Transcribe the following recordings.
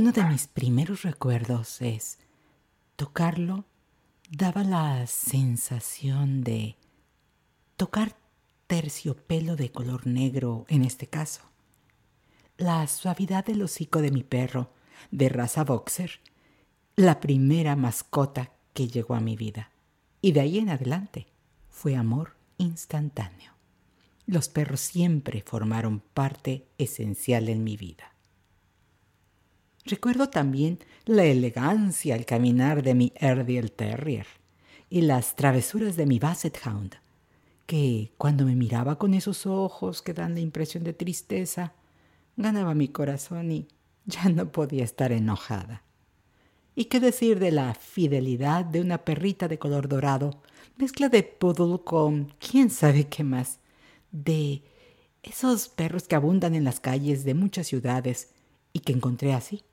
Uno de mis primeros recuerdos es tocarlo daba la sensación de tocar terciopelo de color negro en este caso. La suavidad del hocico de mi perro, de raza boxer, la primera mascota que llegó a mi vida. Y de ahí en adelante fue amor instantáneo. Los perros siempre formaron parte esencial en mi vida. Recuerdo también la elegancia al caminar de mi Erdil Terrier y las travesuras de mi Basset Hound, que cuando me miraba con esos ojos que dan la impresión de tristeza, ganaba mi corazón y ya no podía estar enojada. ¿Y qué decir de la fidelidad de una perrita de color dorado, mezcla de poodle con quién sabe qué más, de esos perros que abundan en las calles de muchas ciudades y que encontré así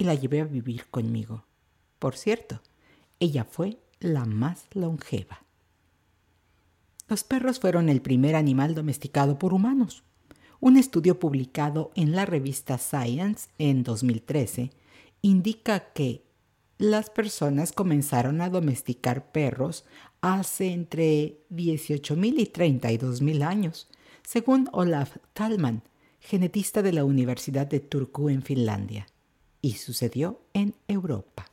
y la llevé a vivir conmigo. Por cierto, ella fue la más longeva. Los perros fueron el primer animal domesticado por humanos. Un estudio publicado en la revista Science en 2013 indica que las personas comenzaron a domesticar perros hace entre 18.000 y 32.000 años, según Olaf Talman, genetista de la Universidad de Turku en Finlandia y sucedió en Europa,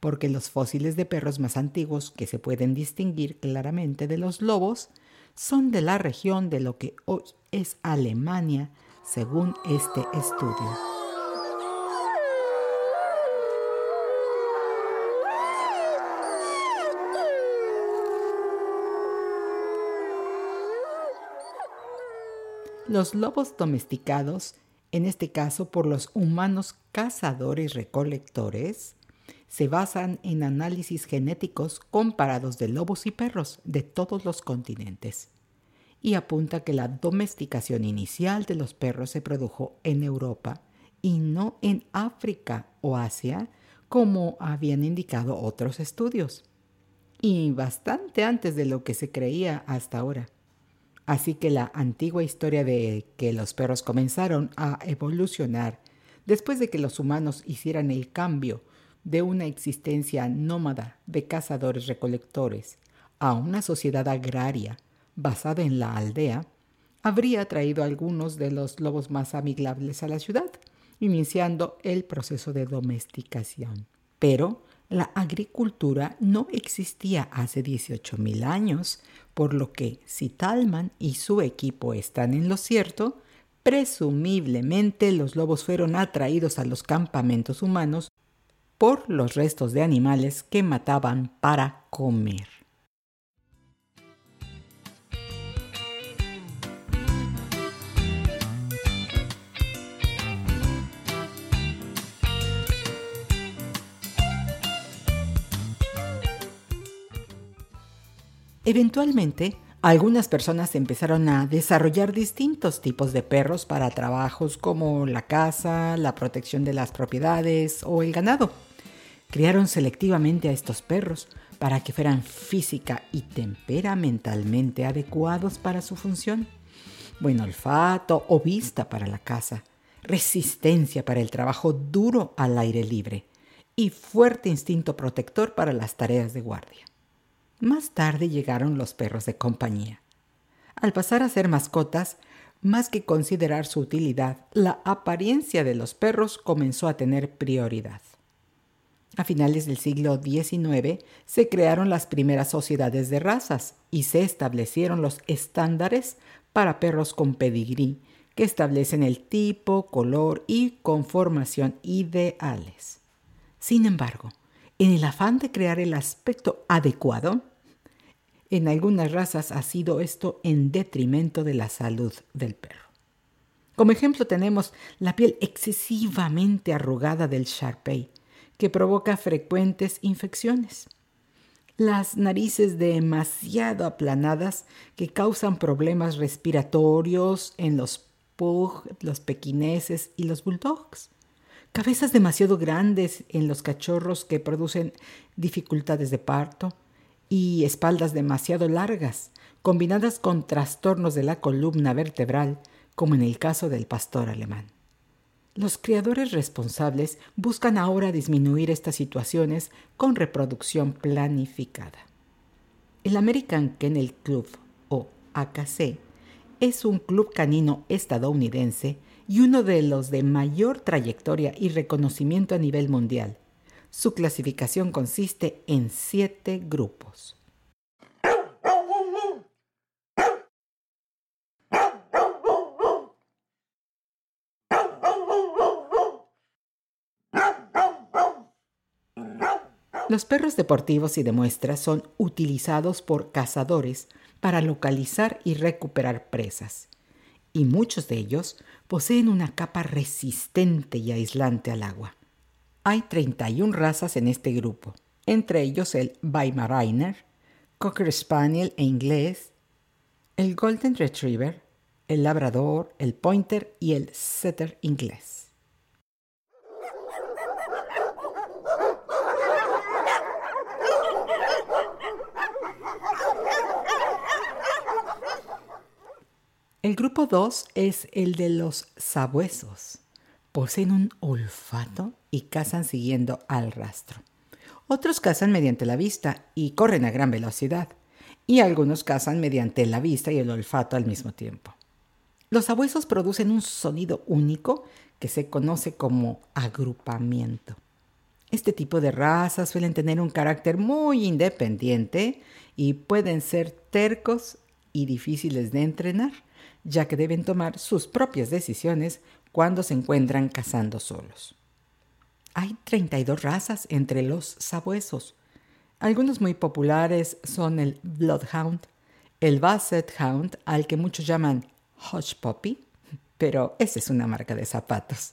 porque los fósiles de perros más antiguos que se pueden distinguir claramente de los lobos son de la región de lo que hoy es Alemania, según este estudio. Los lobos domesticados en este caso por los humanos cazadores recolectores, se basan en análisis genéticos comparados de lobos y perros de todos los continentes y apunta que la domesticación inicial de los perros se produjo en Europa y no en África o Asia como habían indicado otros estudios, y bastante antes de lo que se creía hasta ahora. Así que la antigua historia de que los perros comenzaron a evolucionar después de que los humanos hicieran el cambio de una existencia nómada de cazadores-recolectores a una sociedad agraria basada en la aldea, habría traído a algunos de los lobos más amigables a la ciudad, iniciando el proceso de domesticación. Pero la agricultura no existía hace 18.000 años, por lo que si Talman y su equipo están en lo cierto, presumiblemente los lobos fueron atraídos a los campamentos humanos por los restos de animales que mataban para comer. Eventualmente, algunas personas empezaron a desarrollar distintos tipos de perros para trabajos como la caza, la protección de las propiedades o el ganado. Criaron selectivamente a estos perros para que fueran física y temperamentalmente adecuados para su función. Buen olfato o vista para la caza, resistencia para el trabajo duro al aire libre y fuerte instinto protector para las tareas de guardia. Más tarde llegaron los perros de compañía. Al pasar a ser mascotas, más que considerar su utilidad, la apariencia de los perros comenzó a tener prioridad. A finales del siglo XIX se crearon las primeras sociedades de razas y se establecieron los estándares para perros con pedigrí que establecen el tipo, color y conformación ideales. Sin embargo, en el afán de crear el aspecto adecuado, en algunas razas ha sido esto en detrimento de la salud del perro. Como ejemplo tenemos la piel excesivamente arrugada del Sharpei, que provoca frecuentes infecciones. Las narices demasiado aplanadas que causan problemas respiratorios en los pug, los pequineses y los bulldogs. Cabezas demasiado grandes en los cachorros que producen dificultades de parto y espaldas demasiado largas, combinadas con trastornos de la columna vertebral, como en el caso del pastor alemán. Los criadores responsables buscan ahora disminuir estas situaciones con reproducción planificada. El American Kennel Club, o AKC, es un club canino estadounidense y uno de los de mayor trayectoria y reconocimiento a nivel mundial. Su clasificación consiste en siete grupos. Los perros deportivos y de muestra son utilizados por cazadores para localizar y recuperar presas, y muchos de ellos poseen una capa resistente y aislante al agua. Hay 31 razas en este grupo, entre ellos el Weimaraner, Cocker Spaniel e inglés, el Golden Retriever, el Labrador, el Pointer y el Setter inglés. El grupo 2 es el de los sabuesos. Poseen un olfato y cazan siguiendo al rastro. Otros cazan mediante la vista y corren a gran velocidad. Y algunos cazan mediante la vista y el olfato al mismo tiempo. Los sabuesos producen un sonido único que se conoce como agrupamiento. Este tipo de razas suelen tener un carácter muy independiente y pueden ser tercos y difíciles de entrenar ya que deben tomar sus propias decisiones cuando se encuentran cazando solos. Hay 32 razas entre los sabuesos. Algunos muy populares son el Bloodhound, el Basset Hound, al que muchos llaman Hush Puppy, pero esa es una marca de zapatos.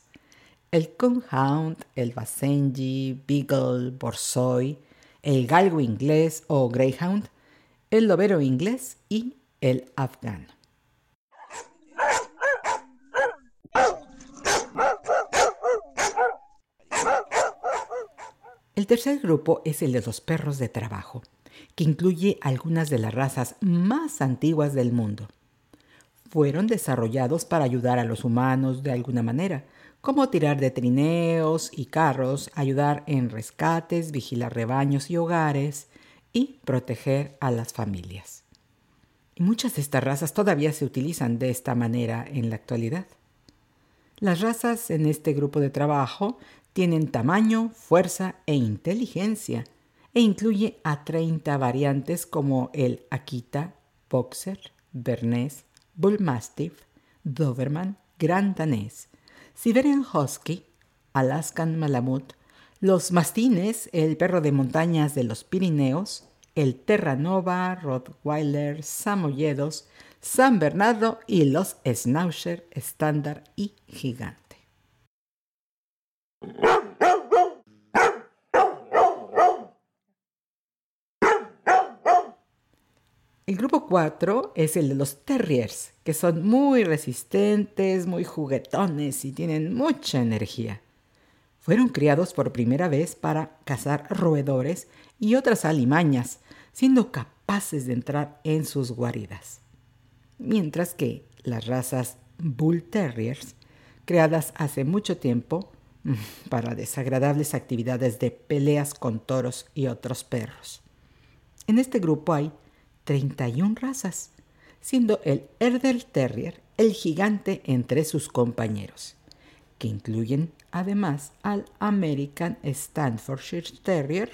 El Coonhound, el Basenji, Beagle, Borzoi, el Galgo inglés o Greyhound, el Lobero inglés y el Afgano. El tercer grupo es el de los perros de trabajo, que incluye algunas de las razas más antiguas del mundo. Fueron desarrollados para ayudar a los humanos de alguna manera, como tirar de trineos y carros, ayudar en rescates, vigilar rebaños y hogares y proteger a las familias. Y muchas de estas razas todavía se utilizan de esta manera en la actualidad. Las razas en este grupo de trabajo tienen tamaño, fuerza e inteligencia e incluye a 30 variantes como el Akita, Boxer, Bernese, Bull Mastiff, Doberman, Gran Danés, Siberian Husky, Alaskan Malamut, los mastines, el perro de montañas de los Pirineos, el Terranova, Rottweiler, Samoyedos, San Bernardo y los Schnauzer estándar y gigante. El grupo 4 es el de los terriers, que son muy resistentes, muy juguetones y tienen mucha energía. Fueron criados por primera vez para cazar roedores y otras alimañas, siendo capaces de entrar en sus guaridas. Mientras que las razas Bull Terriers, creadas hace mucho tiempo para desagradables actividades de peleas con toros y otros perros. En este grupo hay 31 razas, siendo el Herder Terrier el gigante entre sus compañeros, que incluyen además al American Staffordshire Terrier,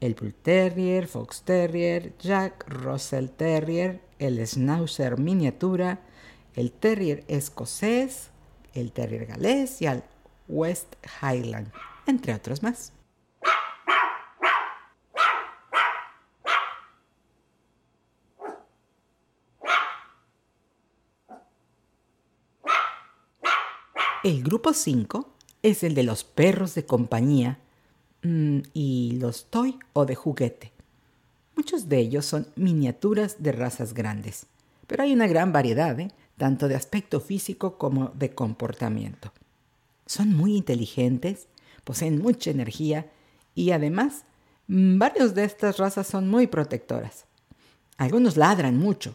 el Bull Terrier, Fox Terrier, Jack Russell Terrier, el Schnauzer miniatura, el Terrier escocés, el Terrier galés y al West Highland, entre otros más. El grupo 5 es el de los perros de compañía mm, y los toy o de juguete. Muchos de ellos son miniaturas de razas grandes, pero hay una gran variedad, ¿eh? tanto de aspecto físico como de comportamiento. Son muy inteligentes, poseen mucha energía y además mm, varios de estas razas son muy protectoras. Algunos ladran mucho,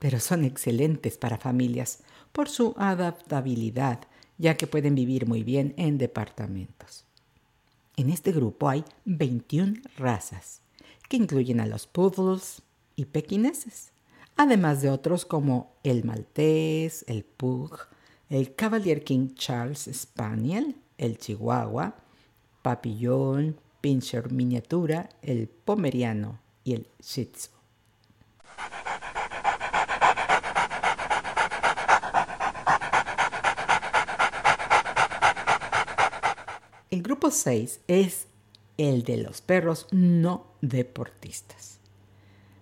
pero son excelentes para familias por su adaptabilidad ya que pueden vivir muy bien en departamentos. En este grupo hay 21 razas, que incluyen a los poodles y pequineses, además de otros como el maltés, el pug, el Cavalier King Charles Spaniel, el chihuahua, papillón, pincher miniatura, el pomeriano y el shih. El grupo 6 es el de los perros no deportistas.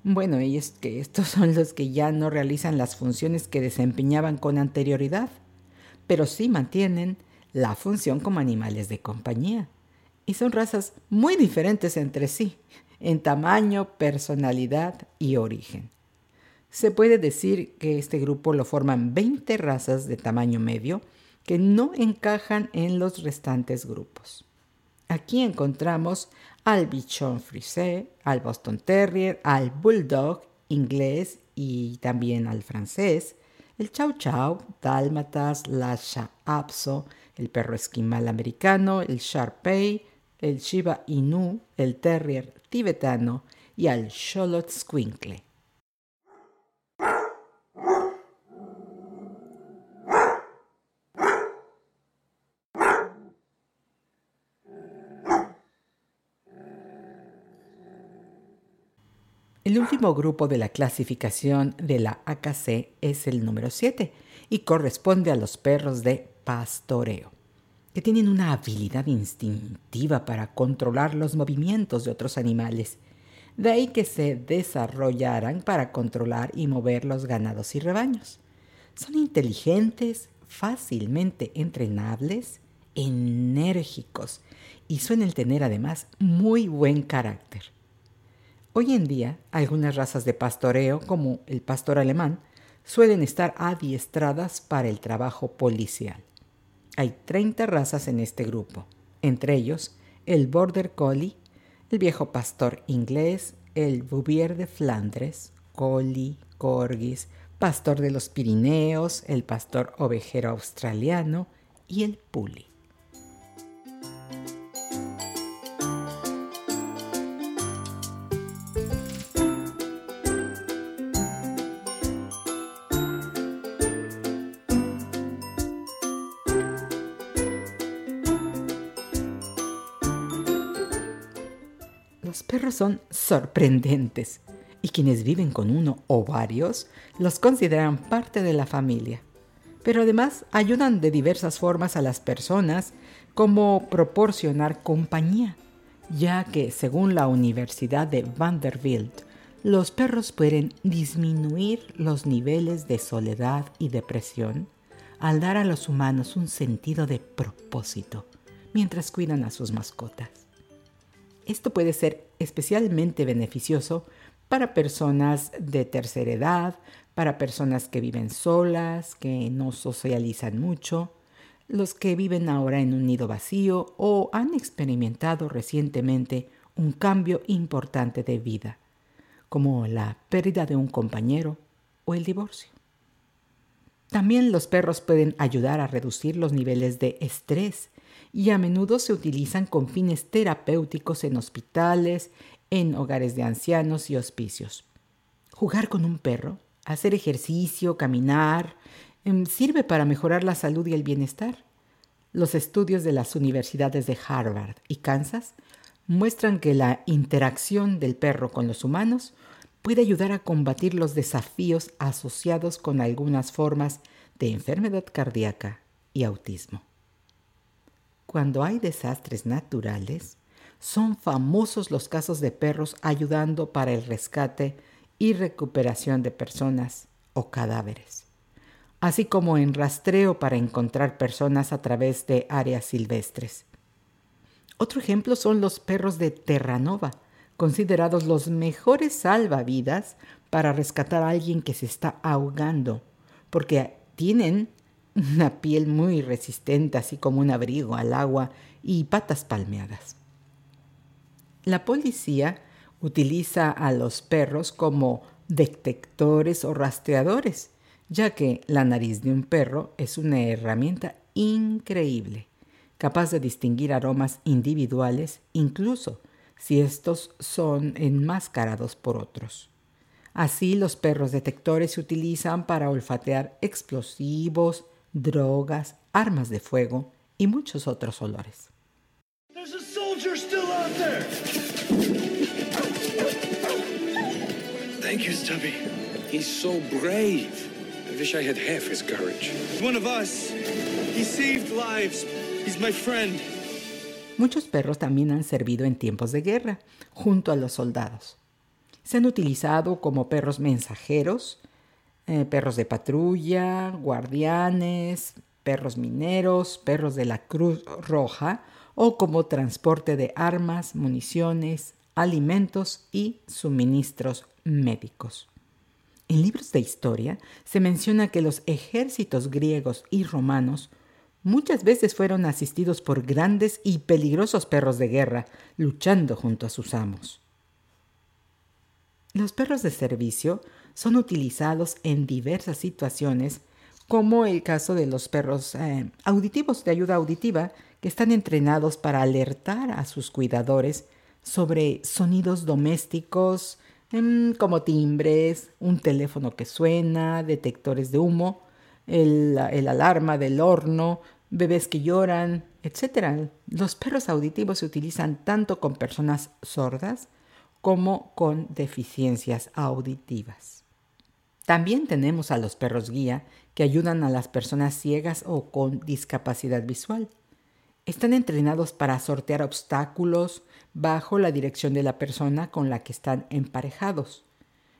Bueno, y es que estos son los que ya no realizan las funciones que desempeñaban con anterioridad, pero sí mantienen la función como animales de compañía. Y son razas muy diferentes entre sí, en tamaño, personalidad y origen. Se puede decir que este grupo lo forman 20 razas de tamaño medio, que no encajan en los restantes grupos. Aquí encontramos al bichon frisé, al Boston Terrier, al Bulldog inglés y también al francés, el Chow Chow, Dálmatas, Lasha Apso, el perro esquimal americano, el Sharpei, el Shiba Inu, el Terrier tibetano y al Sholot Squinkle. El último grupo de la clasificación de la AKC es el número 7 y corresponde a los perros de pastoreo, que tienen una habilidad instintiva para controlar los movimientos de otros animales. De ahí que se desarrollaran para controlar y mover los ganados y rebaños. Son inteligentes, fácilmente entrenables, enérgicos y suelen tener además muy buen carácter. Hoy en día, algunas razas de pastoreo, como el pastor alemán, suelen estar adiestradas para el trabajo policial. Hay 30 razas en este grupo, entre ellos el Border Collie, el viejo pastor inglés, el Bouvier de Flandres, Collie, Corgis, pastor de los Pirineos, el pastor ovejero australiano y el Puli. Son sorprendentes y quienes viven con uno o varios los consideran parte de la familia. Pero además ayudan de diversas formas a las personas como proporcionar compañía, ya que según la Universidad de Vanderbilt, los perros pueden disminuir los niveles de soledad y depresión al dar a los humanos un sentido de propósito mientras cuidan a sus mascotas. Esto puede ser especialmente beneficioso para personas de tercera edad, para personas que viven solas, que no socializan mucho, los que viven ahora en un nido vacío o han experimentado recientemente un cambio importante de vida, como la pérdida de un compañero o el divorcio. También los perros pueden ayudar a reducir los niveles de estrés y a menudo se utilizan con fines terapéuticos en hospitales, en hogares de ancianos y hospicios. Jugar con un perro, hacer ejercicio, caminar, em, sirve para mejorar la salud y el bienestar. los estudios de las universidades de Harvard y Kansas muestran que la interacción del perro con los humanos puede ayudar a combatir los desafíos asociados con algunas formas de enfermedad cardíaca y autismo. Cuando hay desastres naturales, son famosos los casos de perros ayudando para el rescate y recuperación de personas o cadáveres, así como en rastreo para encontrar personas a través de áreas silvestres. Otro ejemplo son los perros de Terranova, considerados los mejores salvavidas para rescatar a alguien que se está ahogando, porque tienen una piel muy resistente, así como un abrigo al agua y patas palmeadas. La policía utiliza a los perros como detectores o rastreadores, ya que la nariz de un perro es una herramienta increíble, capaz de distinguir aromas individuales, incluso si estos son enmascarados por otros. Así los perros detectores se utilizan para olfatear explosivos, drogas, armas de fuego y muchos otros olores. Thank you, Stubby. He's so brave. I wish I had half his courage. One of us. He saved lives. He's my friend. Muchos perros también han servido en tiempos de guerra, junto a los soldados. Se han utilizado como perros mensajeros, eh, perros de patrulla, guardianes, perros mineros, perros de la Cruz Roja o como transporte de armas, municiones, alimentos y suministros médicos. En libros de historia se menciona que los ejércitos griegos y romanos muchas veces fueron asistidos por grandes y peligrosos perros de guerra luchando junto a sus amos. Los perros de servicio son utilizados en diversas situaciones, como el caso de los perros eh, auditivos de ayuda auditiva, que están entrenados para alertar a sus cuidadores sobre sonidos domésticos, em, como timbres, un teléfono que suena, detectores de humo, el alarma del horno, bebés que lloran, etc. Los perros auditivos se utilizan tanto con personas sordas como con deficiencias auditivas. También tenemos a los perros guía que ayudan a las personas ciegas o con discapacidad visual. Están entrenados para sortear obstáculos bajo la dirección de la persona con la que están emparejados.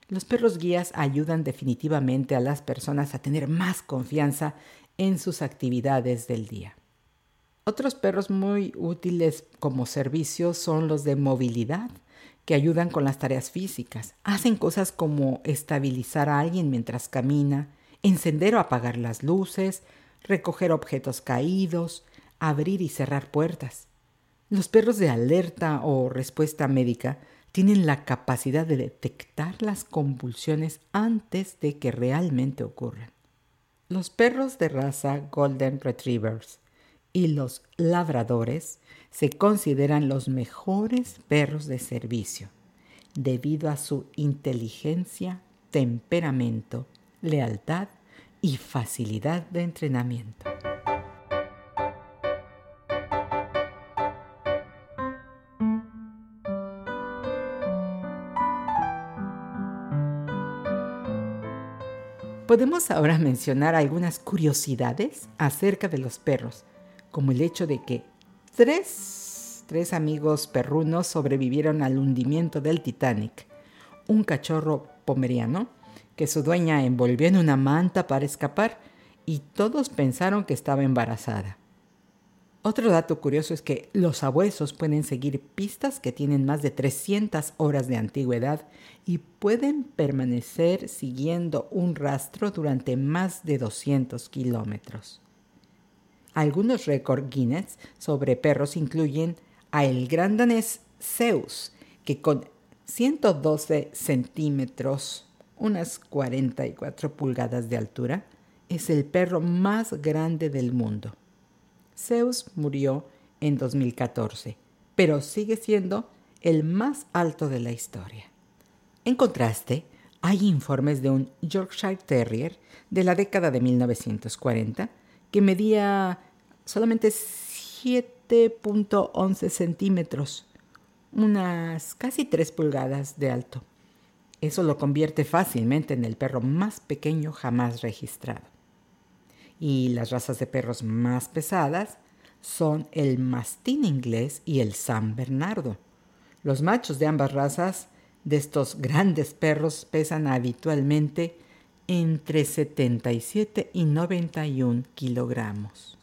Los perros guías ayudan definitivamente a las personas a tener más confianza en sus actividades del día. Otros perros muy útiles como servicio son los de movilidad, que ayudan con las tareas físicas. Hacen cosas como estabilizar a alguien mientras camina, encender o apagar las luces, recoger objetos caídos, abrir y cerrar puertas. Los perros de alerta o respuesta médica tienen la capacidad de detectar las convulsiones antes de que realmente ocurran. Los perros de raza Golden Retrievers y los labradores se consideran los mejores perros de servicio debido a su inteligencia, temperamento, lealtad y facilidad de entrenamiento. Podemos ahora mencionar algunas curiosidades acerca de los perros, como el hecho de que tres, tres amigos perrunos sobrevivieron al hundimiento del Titanic. Un cachorro pomeriano que su dueña envolvió en una manta para escapar y todos pensaron que estaba embarazada. Otro dato curioso es que los sabuesos pueden seguir pistas que tienen más de 300 horas de antigüedad y pueden permanecer siguiendo un rastro durante más de 200 kilómetros. Algunos récords Guinness sobre perros incluyen a el gran danés Zeus, que con 112 centímetros, unas 44 pulgadas de altura, es el perro más grande del mundo. Zeus murió en 2014, pero sigue siendo el más alto de la historia. En contraste, hay informes de un Yorkshire Terrier de la década de 1940 que medía solamente 7.11 centímetros, unas casi 3 pulgadas de alto. Eso lo convierte fácilmente en el perro más pequeño jamás registrado. Y las razas de perros más pesadas son el mastín inglés y el San Bernardo. Los machos de ambas razas de estos grandes perros pesan habitualmente entre 77 y 91 kilogramos.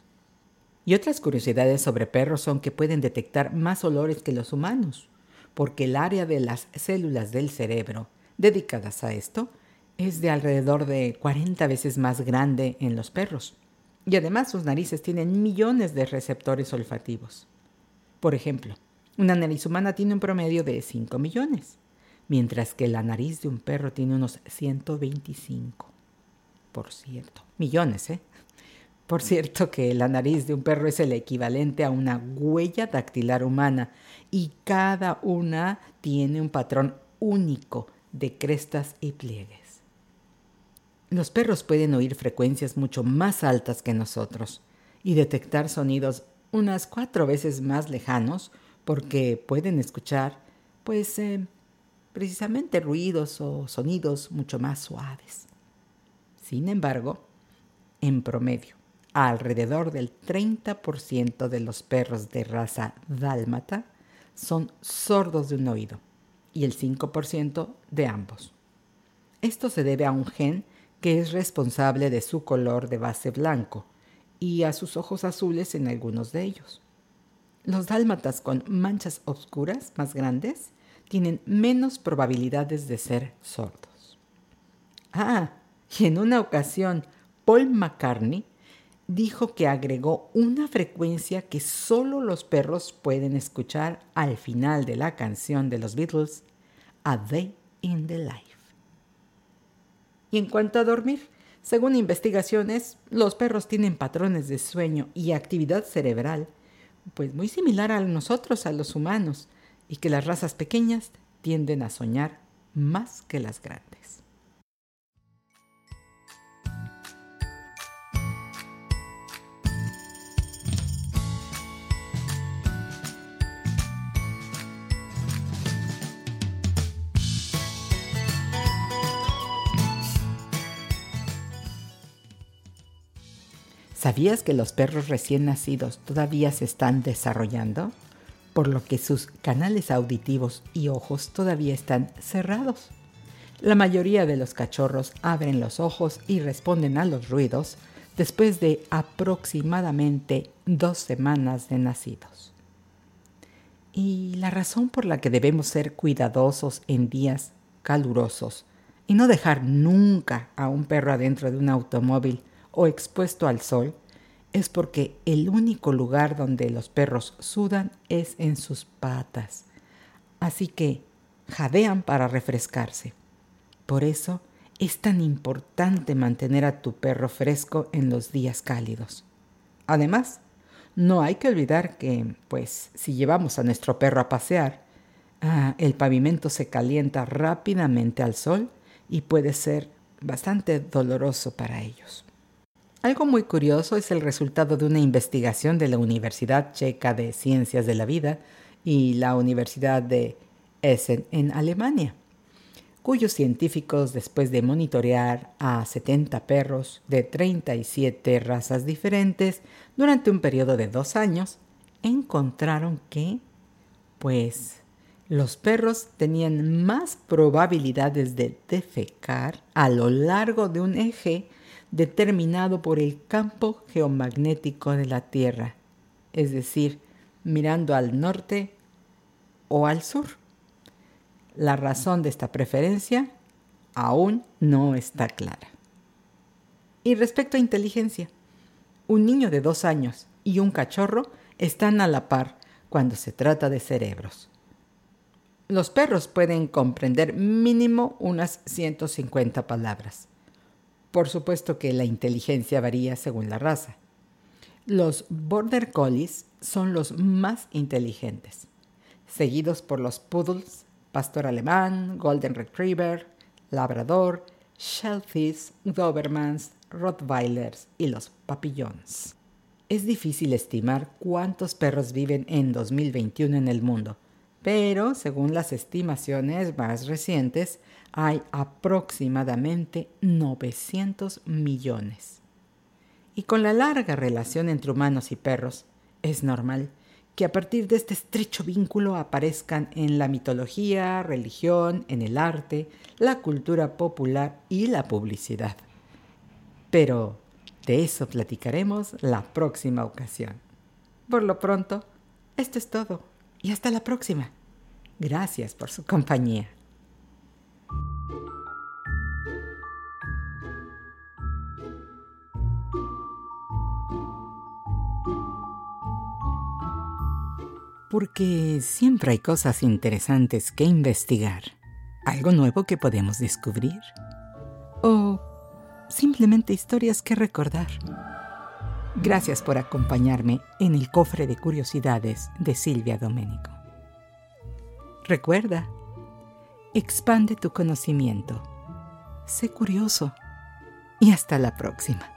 Y otras curiosidades sobre perros son que pueden detectar más olores que los humanos, porque el área de las células del cerebro dedicadas a esto es de alrededor de 40 veces más grande en los perros. Y además sus narices tienen millones de receptores olfativos. Por ejemplo, una nariz humana tiene un promedio de 5 millones, mientras que la nariz de un perro tiene unos 125. Por cierto, millones, ¿eh? Por cierto que la nariz de un perro es el equivalente a una huella dactilar humana y cada una tiene un patrón único de crestas y pliegues. Los perros pueden oír frecuencias mucho más altas que nosotros y detectar sonidos unas cuatro veces más lejanos porque pueden escuchar, pues, eh, precisamente ruidos o sonidos mucho más suaves. Sin embargo, en promedio, alrededor del 30% de los perros de raza dálmata son sordos de un oído y el 5% de ambos. Esto se debe a un gen que es responsable de su color de base blanco y a sus ojos azules en algunos de ellos. Los dálmatas con manchas oscuras más grandes tienen menos probabilidades de ser sordos. Ah, y en una ocasión Paul McCartney dijo que agregó una frecuencia que solo los perros pueden escuchar al final de la canción de los Beatles, A Day in the Life. Y en cuanto a dormir, según investigaciones, los perros tienen patrones de sueño y actividad cerebral, pues muy similar a nosotros, a los humanos, y que las razas pequeñas tienden a soñar más que las grandes. ¿Sabías que los perros recién nacidos todavía se están desarrollando? Por lo que sus canales auditivos y ojos todavía están cerrados. La mayoría de los cachorros abren los ojos y responden a los ruidos después de aproximadamente dos semanas de nacidos. Y la razón por la que debemos ser cuidadosos en días calurosos y no dejar nunca a un perro adentro de un automóvil o expuesto al sol es porque el único lugar donde los perros sudan es en sus patas. Así que jadean para refrescarse. Por eso es tan importante mantener a tu perro fresco en los días cálidos. Además, no hay que olvidar que, pues, si llevamos a nuestro perro a pasear, ah, el pavimento se calienta rápidamente al sol y puede ser bastante doloroso para ellos. Algo muy curioso es el resultado de una investigación de la Universidad Checa de Ciencias de la Vida y la Universidad de Essen en Alemania, cuyos científicos, después de monitorear a 70 perros de 37 razas diferentes durante un periodo de dos años, encontraron que, pues, los perros tenían más probabilidades de defecar a lo largo de un eje determinado por el campo geomagnético de la Tierra, es decir, mirando al norte o al sur. La razón de esta preferencia aún no está clara. Y respecto a inteligencia, un niño de dos años y un cachorro están a la par cuando se trata de cerebros. Los perros pueden comprender mínimo unas 150 palabras por supuesto que la inteligencia varía según la raza. Los Border Collies son los más inteligentes, seguidos por los Poodles, Pastor Alemán, Golden Retriever, Labrador, Shelties, Dobermans, Rottweilers y los Papillons. Es difícil estimar cuántos perros viven en 2021 en el mundo, pero según las estimaciones más recientes, hay aproximadamente 900 millones. Y con la larga relación entre humanos y perros, es normal que a partir de este estrecho vínculo aparezcan en la mitología, religión, en el arte, la cultura popular y la publicidad. Pero de eso platicaremos la próxima ocasión. Por lo pronto, esto es todo y hasta la próxima. Gracias por su compañía. porque siempre hay cosas interesantes que investigar, algo nuevo que podemos descubrir o simplemente historias que recordar. Gracias por acompañarme en el cofre de curiosidades de Silvia Domenico. Recuerda, expande tu conocimiento, sé curioso y hasta la próxima.